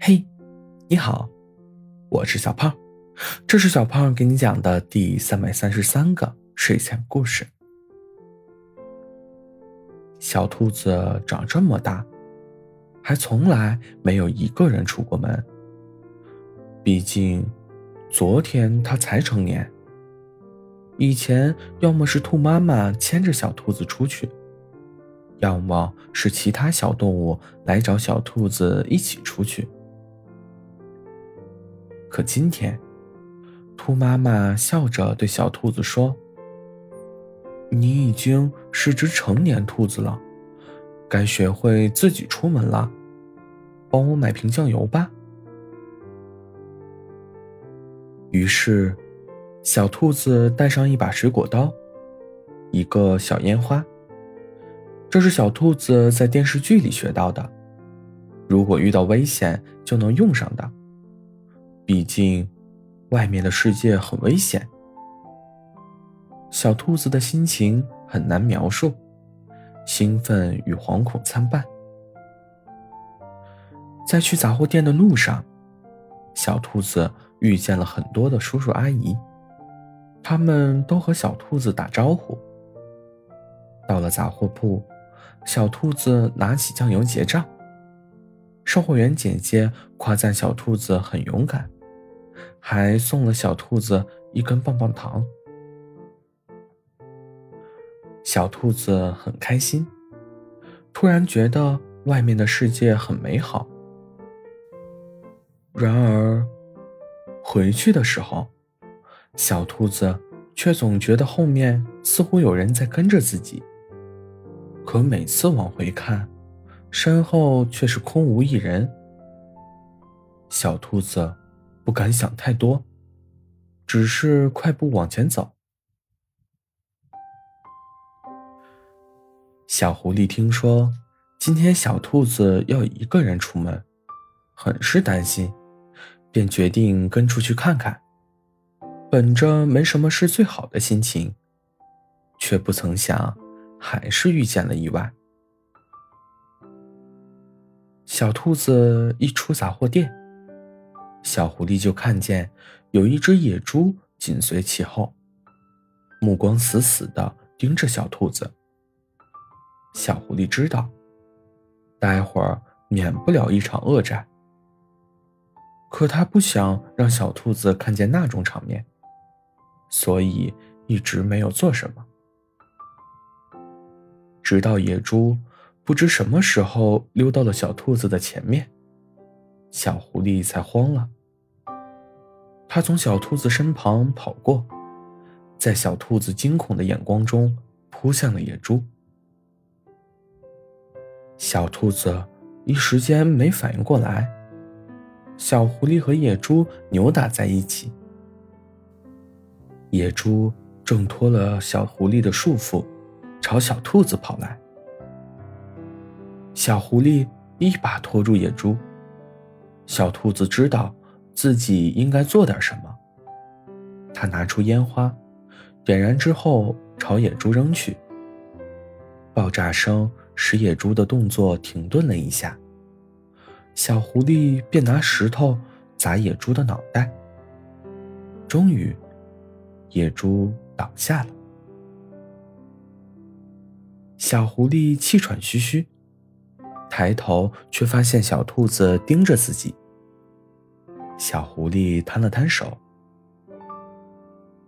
嘿，你好，我是小胖，这是小胖给你讲的第三百三十三个睡前故事。小兔子长这么大，还从来没有一个人出过门。毕竟，昨天它才成年。以前要么是兔妈妈牵着小兔子出去，要么是其他小动物来找小兔子一起出去。可今天，兔妈妈笑着对小兔子说：“你已经是只成年兔子了，该学会自己出门了。帮我买瓶酱油吧。”于是。小兔子带上一把水果刀，一个小烟花。这是小兔子在电视剧里学到的，如果遇到危险就能用上的。毕竟，外面的世界很危险。小兔子的心情很难描述，兴奋与惶恐参半。在去杂货店的路上，小兔子遇见了很多的叔叔阿姨。他们都和小兔子打招呼。到了杂货铺，小兔子拿起酱油结账。售货员姐姐夸赞小兔子很勇敢，还送了小兔子一根棒棒糖。小兔子很开心，突然觉得外面的世界很美好。然而，回去的时候。小兔子却总觉得后面似乎有人在跟着自己，可每次往回看，身后却是空无一人。小兔子不敢想太多，只是快步往前走。小狐狸听说今天小兔子要一个人出门，很是担心，便决定跟出去看看。本着没什么事最好的心情，却不曾想，还是遇见了意外。小兔子一出杂货店，小狐狸就看见有一只野猪紧随其后，目光死死的盯着小兔子。小狐狸知道，待会儿免不了一场恶战，可他不想让小兔子看见那种场面。所以一直没有做什么，直到野猪不知什么时候溜到了小兔子的前面，小狐狸才慌了。他从小兔子身旁跑过，在小兔子惊恐的眼光中扑向了野猪。小兔子一时间没反应过来，小狐狸和野猪扭打在一起。野猪挣脱了小狐狸的束缚，朝小兔子跑来。小狐狸一把拖住野猪。小兔子知道自己应该做点什么。他拿出烟花，点燃之后朝野猪扔去。爆炸声使野猪的动作停顿了一下。小狐狸便拿石头砸野猪的脑袋。终于。野猪倒下了，小狐狸气喘吁吁，抬头却发现小兔子盯着自己。小狐狸摊了摊手：“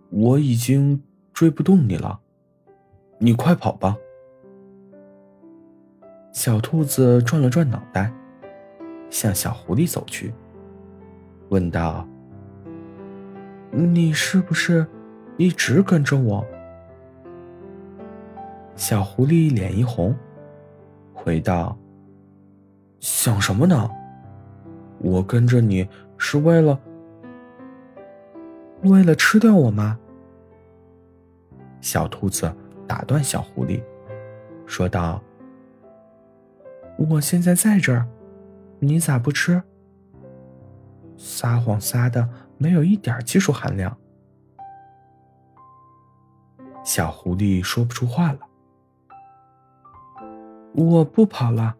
我已经追不动你了，你快跑吧。”小兔子转了转脑袋，向小狐狸走去，问道：“你是不是？”一直跟着我，小狐狸脸一红，回道：“想什么呢？我跟着你是为了为了吃掉我吗？”小兔子打断小狐狸，说道：“我现在在这儿，你咋不吃？撒谎撒的没有一点技术含量。”小狐狸说不出话了。我不跑了，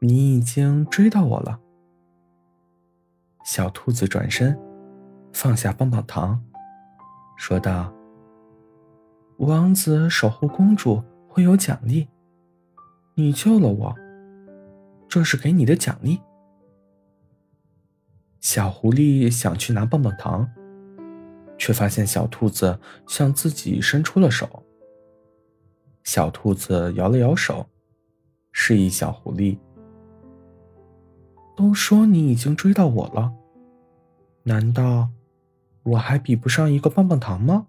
你已经追到我了。小兔子转身，放下棒棒糖，说道：“王子守护公主会有奖励，你救了我，这是给你的奖励。”小狐狸想去拿棒棒糖，却发现小兔子向自己伸出了手。小兔子摇了摇手，示意小狐狸：“都说你已经追到我了，难道我还比不上一个棒棒糖吗？”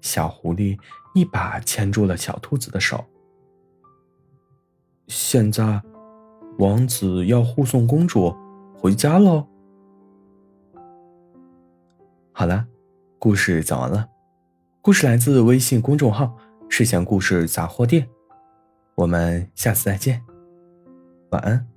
小狐狸一把牵住了小兔子的手。现在。王子要护送公主回家喽。好了，故事讲完了。故事来自微信公众号“睡前故事杂货店”。我们下次再见，晚安。